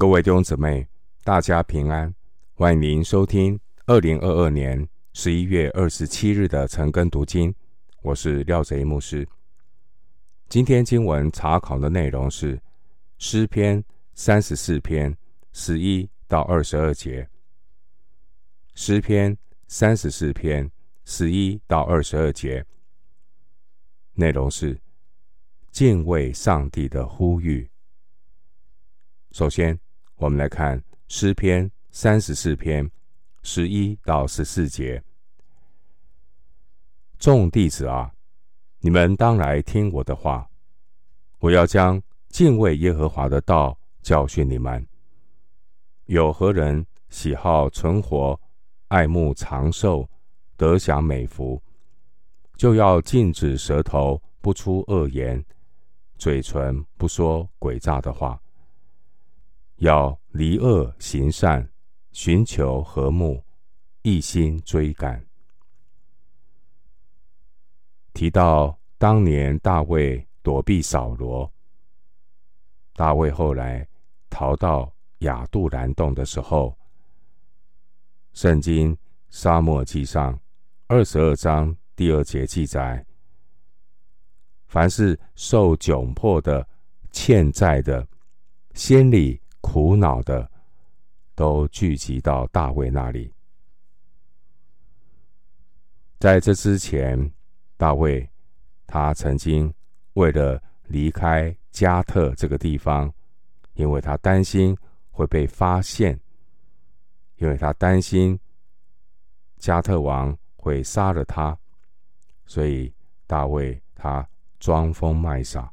各位弟兄姊妹，大家平安！欢迎您收听二零二二年十一月二十七日的晨更读经。我是廖贼牧师。今天经文查考的内容是诗篇三十四篇十一到二十二节。诗篇三十四篇十一到二十二节，内容是敬畏上帝的呼吁。首先。我们来看诗篇三十四篇十一到十四节：众弟子啊，你们当来听我的话。我要将敬畏耶和华的道教训你们。有何人喜好存活、爱慕长寿、得享美福，就要禁止舌头不出恶言，嘴唇不说诡诈的话。要离恶行善，寻求和睦，一心追赶。提到当年大卫躲避扫罗，大卫后来逃到亚杜兰洞的时候，圣经沙漠记上二十二章第二节记载：凡是受窘迫的、欠债的，先礼。苦恼的都聚集到大卫那里。在这之前，大卫他曾经为了离开加特这个地方，因为他担心会被发现，因为他担心加特王会杀了他，所以大卫他装疯卖傻。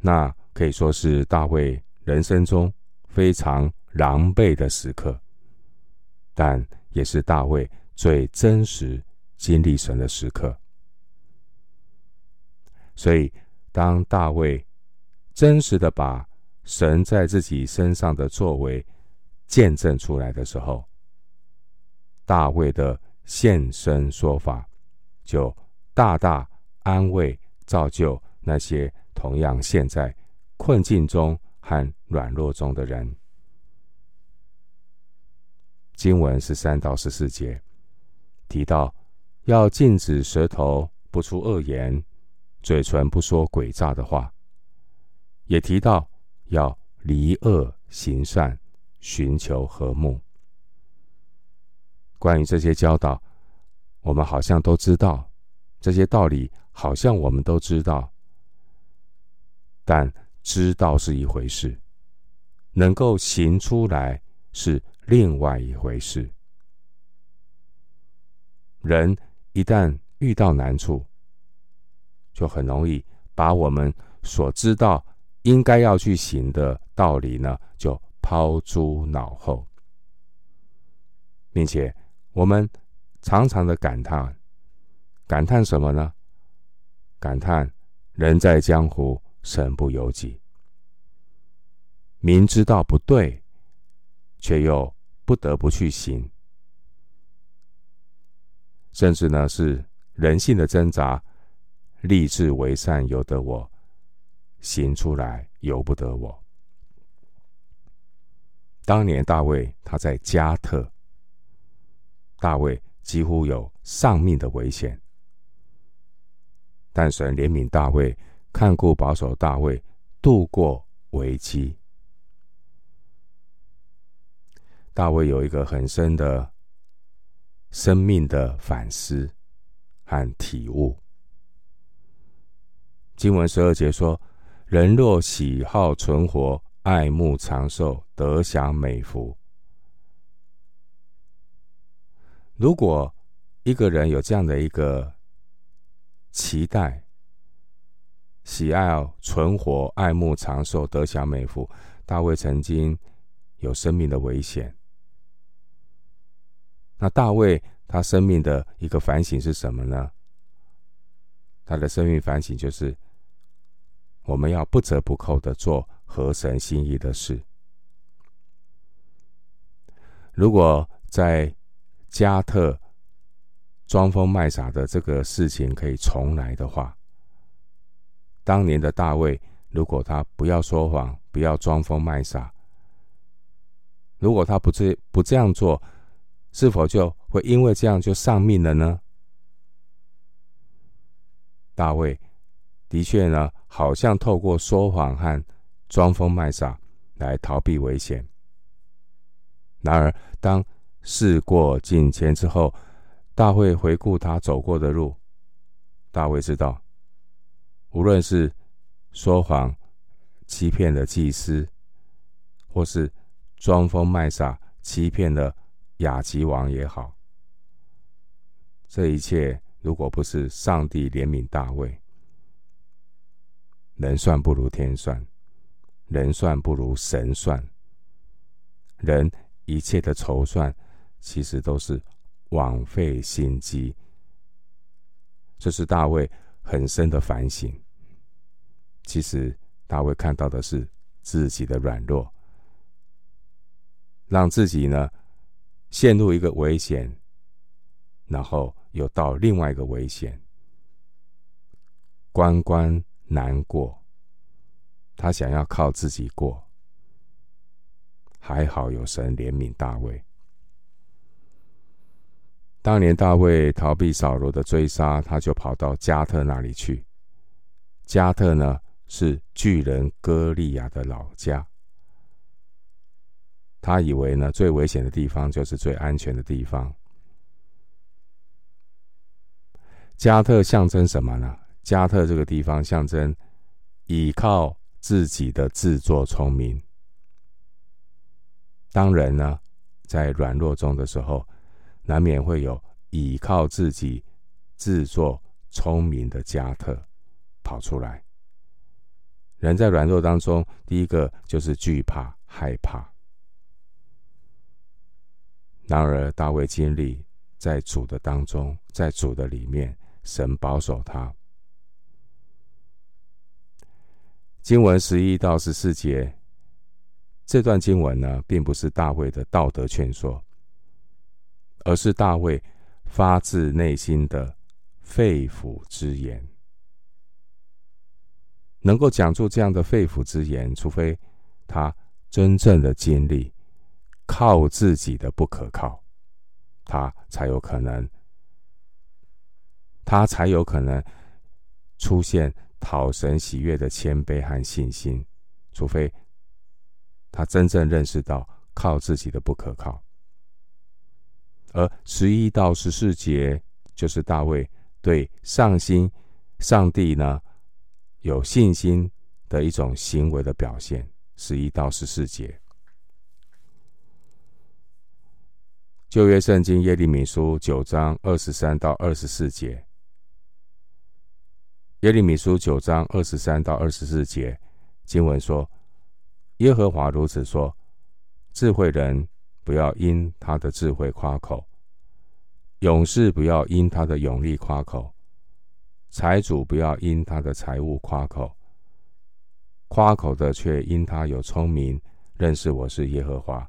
那可以说是大卫。人生中非常狼狈的时刻，但也是大卫最真实经历神的时刻。所以，当大卫真实的把神在自己身上的作为见证出来的时候，大卫的现身说法就大大安慰、造就那些同样陷在困境中。和软弱中的人，经文十三到十四节提到要禁止舌头不出恶言，嘴唇不说诡诈的话，也提到要离恶行善，寻求和睦。关于这些教导，我们好像都知道，这些道理好像我们都知道，但。知道是一回事，能够行出来是另外一回事。人一旦遇到难处，就很容易把我们所知道应该要去行的道理呢，就抛诸脑后，并且我们常常的感叹，感叹什么呢？感叹人在江湖。身不由己，明知道不对，却又不得不去行，甚至呢是人性的挣扎，立志为善由得我，行出来由不得我。当年大卫他在加特，大卫几乎有丧命的危险，但神怜悯大卫。看顾保守大卫度过危机。大卫有一个很深的生命的反思和体悟。经文十二节说：“人若喜好存活，爱慕长寿，得享美福。”如果一个人有这样的一个期待，喜爱存活，爱慕长寿，得享美福。大卫曾经有生命的危险。那大卫他生命的一个反省是什么呢？他的生命反省就是，我们要不折不扣的做合神心意的事。如果在加特装疯卖傻的这个事情可以重来的话，当年的大卫，如果他不要说谎，不要装疯卖傻。如果他不这不这样做，是否就会因为这样就丧命了呢？大卫的确呢，好像透过说谎和装疯卖傻来逃避危险。然而，当事过境迁之后，大卫回顾他走过的路，大卫知道，无论是说谎欺骗了祭司，或是装疯卖傻欺骗了亚吉王也好，这一切如果不是上帝怜悯大卫，人算不如天算，人算不如神算，人一切的筹算，其实都是枉费心机。这是大卫很深的反省。其实大卫看到的是自己的软弱，让自己呢陷入一个危险，然后又到另外一个危险，关关难过。他想要靠自己过，还好有神怜悯大卫。当年大卫逃避扫罗的追杀，他就跑到加特那里去。加特呢，是巨人歌利亚的老家。他以为呢，最危险的地方就是最安全的地方。加特象征什么呢？加特这个地方象征倚靠自己的自作聪明。当人呢，在软弱中的时候，难免会有倚靠自己、自作聪明的加特跑出来。人在软弱当中，第一个就是惧怕、害怕。然而，大卫经历在主的当中，在主的里面，神保守他。经文十一到十四节，这段经文呢，并不是大卫的道德劝说。而是大卫发自内心的肺腑之言。能够讲出这样的肺腑之言，除非他真正的经历靠自己的不可靠，他才有可能，他才有可能出现讨神喜悦的谦卑和信心。除非他真正认识到靠自己的不可靠。而十一到十四节就是大卫对上心、上帝呢有信心的一种行为的表现。十一到十四节，旧约圣经耶利米书九章二十三到二十四节，耶利米书九章二十三到二十四节经文说：“耶和华如此说，智慧人。”不要因他的智慧夸口，勇士不要因他的勇力夸口，财主不要因他的财物夸口，夸口的却因他有聪明，认识我是耶和华，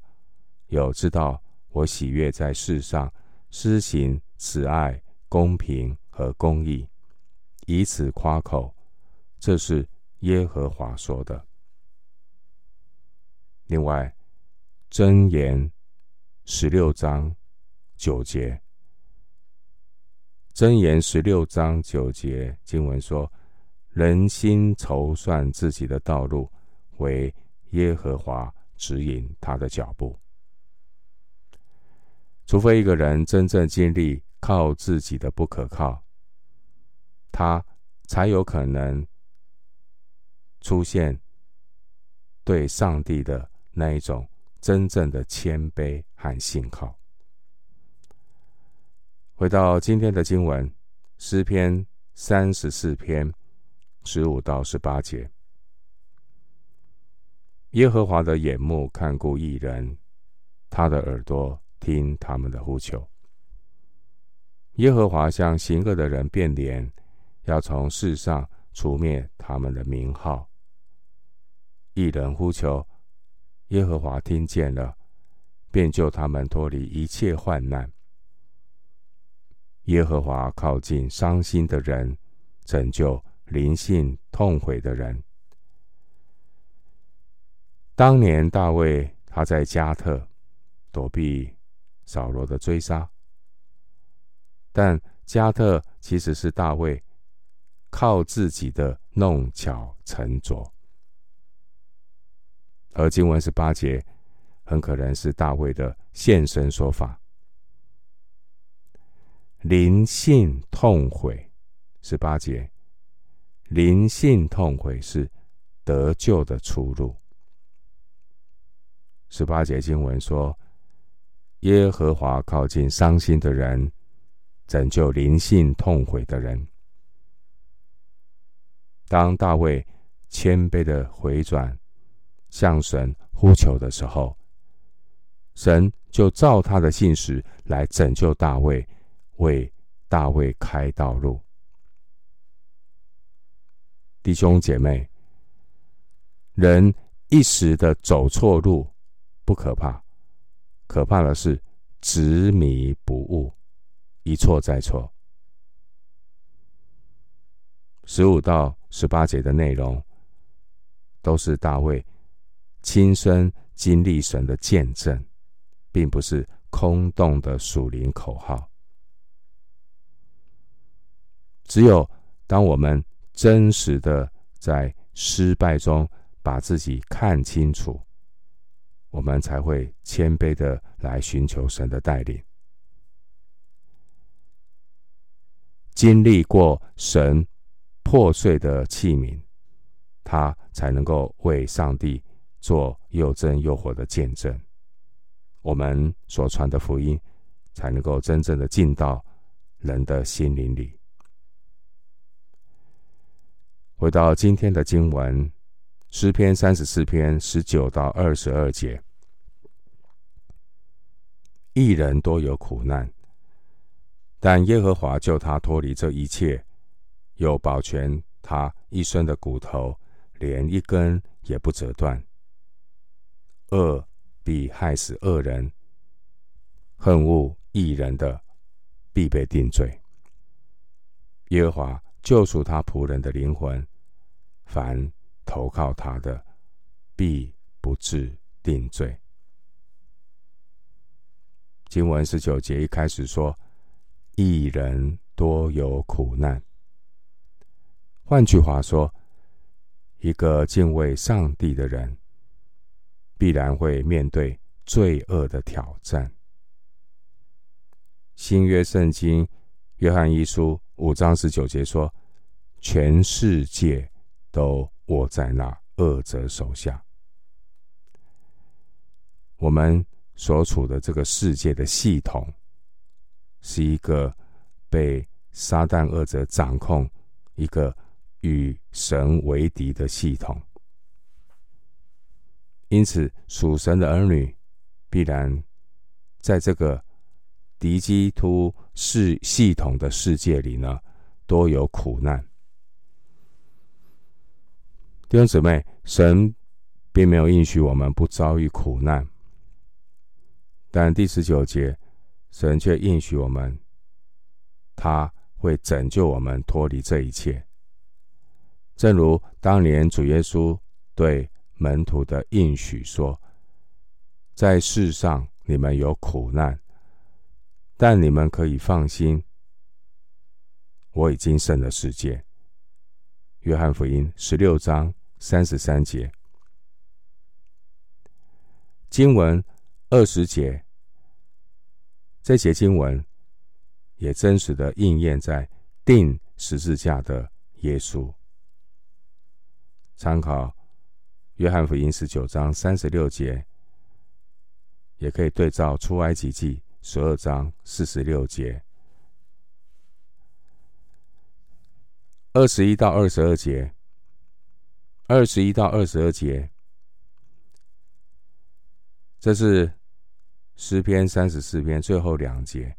有知道我喜悦在世上施行慈爱、公平和公义，以此夸口，这是耶和华说的。另外，箴言。十六章九节，箴言十六章九节经文说：“人心筹算自己的道路，为耶和华指引他的脚步。”除非一个人真正经历靠自己的不可靠，他才有可能出现对上帝的那一种。真正的谦卑和信靠。回到今天的经文，诗篇三十四篇十五到十八节：耶和华的眼目看顾一人，他的耳朵听他们的呼求。耶和华向行恶的人变脸，要从世上除灭他们的名号。一人呼求。耶和华听见了，便救他们脱离一切患难。耶和华靠近伤心的人，拯救灵性痛悔的人。当年大卫他在加特躲避扫罗的追杀，但加特其实是大卫靠自己的弄巧成拙，而经文十八节很可能是大卫的现身说法。灵性痛悔，十八节，灵性痛悔是得救的出路。十八节经文说：“耶和华靠近伤心的人，拯救灵性痛悔的人。”当大卫谦卑的回转，向神呼求的时候，神就照他的信实来拯救大卫。为大卫开道路，弟兄姐妹，人一时的走错路不可怕，可怕的是执迷不悟，一错再错。十五到十八节的内容，都是大卫亲身经历神的见证，并不是空洞的属灵口号。只有当我们真实的在失败中把自己看清楚，我们才会谦卑的来寻求神的带领。经历过神破碎的器皿，他才能够为上帝做又真又活的见证。我们所传的福音，才能够真正的进到人的心灵里。回到今天的经文，诗篇三十四篇十九到二十二节：一人多有苦难，但耶和华救他脱离这一切，又保全他一生的骨头，连一根也不折断。恶必害死恶人，恨恶义人的必被定罪。耶和华救赎他仆人的灵魂，凡投靠他的，必不致定罪。经文十九节一开始说：“一人多有苦难。”换句话说，一个敬畏上帝的人，必然会面对罪恶的挑战。新约圣经约翰一书五章十九节说：“全世界。”都握在那恶者手下。我们所处的这个世界的系统，是一个被撒旦恶者掌控、一个与神为敌的系统。因此，属神的儿女必然在这个敌基督世系统的世界里呢，多有苦难。弟兄姊妹，神并没有应许我们不遭遇苦难，但第十九节，神却应许我们，他会拯救我们脱离这一切。正如当年主耶稣对门徒的应许说：“在世上你们有苦难，但你们可以放心，我已经胜了世界。”约翰福音十六章。三十三节，经文二十节，这节经文也真实的应验在钉十字架的耶稣。参考约翰福音十九章三十六节，也可以对照出埃及记十二章四十六节，二十一到二十二节。二十一到二十二节，这是诗篇三十四篇最后两节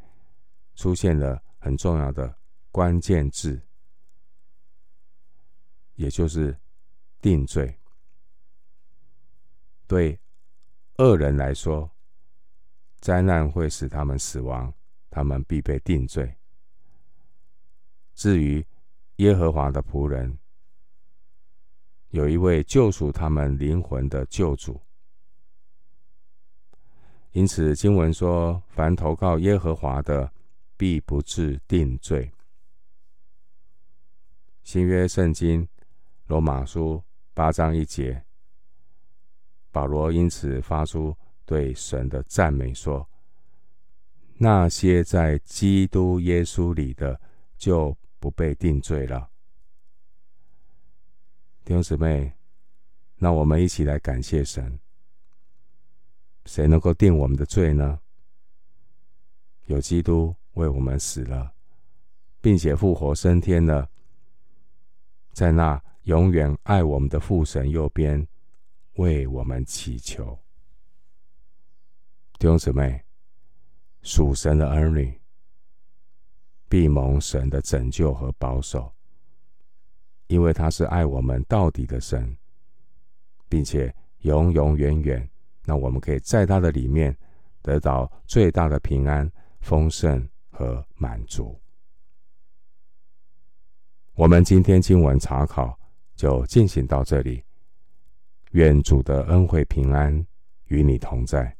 出现了很重要的关键字，也就是定罪。对恶人来说，灾难会使他们死亡，他们必被定罪。至于耶和华的仆人，有一位救赎他们灵魂的救主因此经文说：“凡投靠耶和华的，必不致定罪。”新约圣经罗马书八章一节，保罗因此发出对神的赞美说：“那些在基督耶稣里的，就不被定罪了。”弟兄姊妹，那我们一起来感谢神。谁能够定我们的罪呢？有基督为我们死了，并且复活升天了，在那永远爱我们的父神右边为我们祈求。弟兄姊妹，属神的儿女必蒙神的拯救和保守。因为他是爱我们到底的神，并且永永远远，那我们可以在他的里面得到最大的平安、丰盛和满足。我们今天经文查考就进行到这里，愿主的恩惠平安与你同在。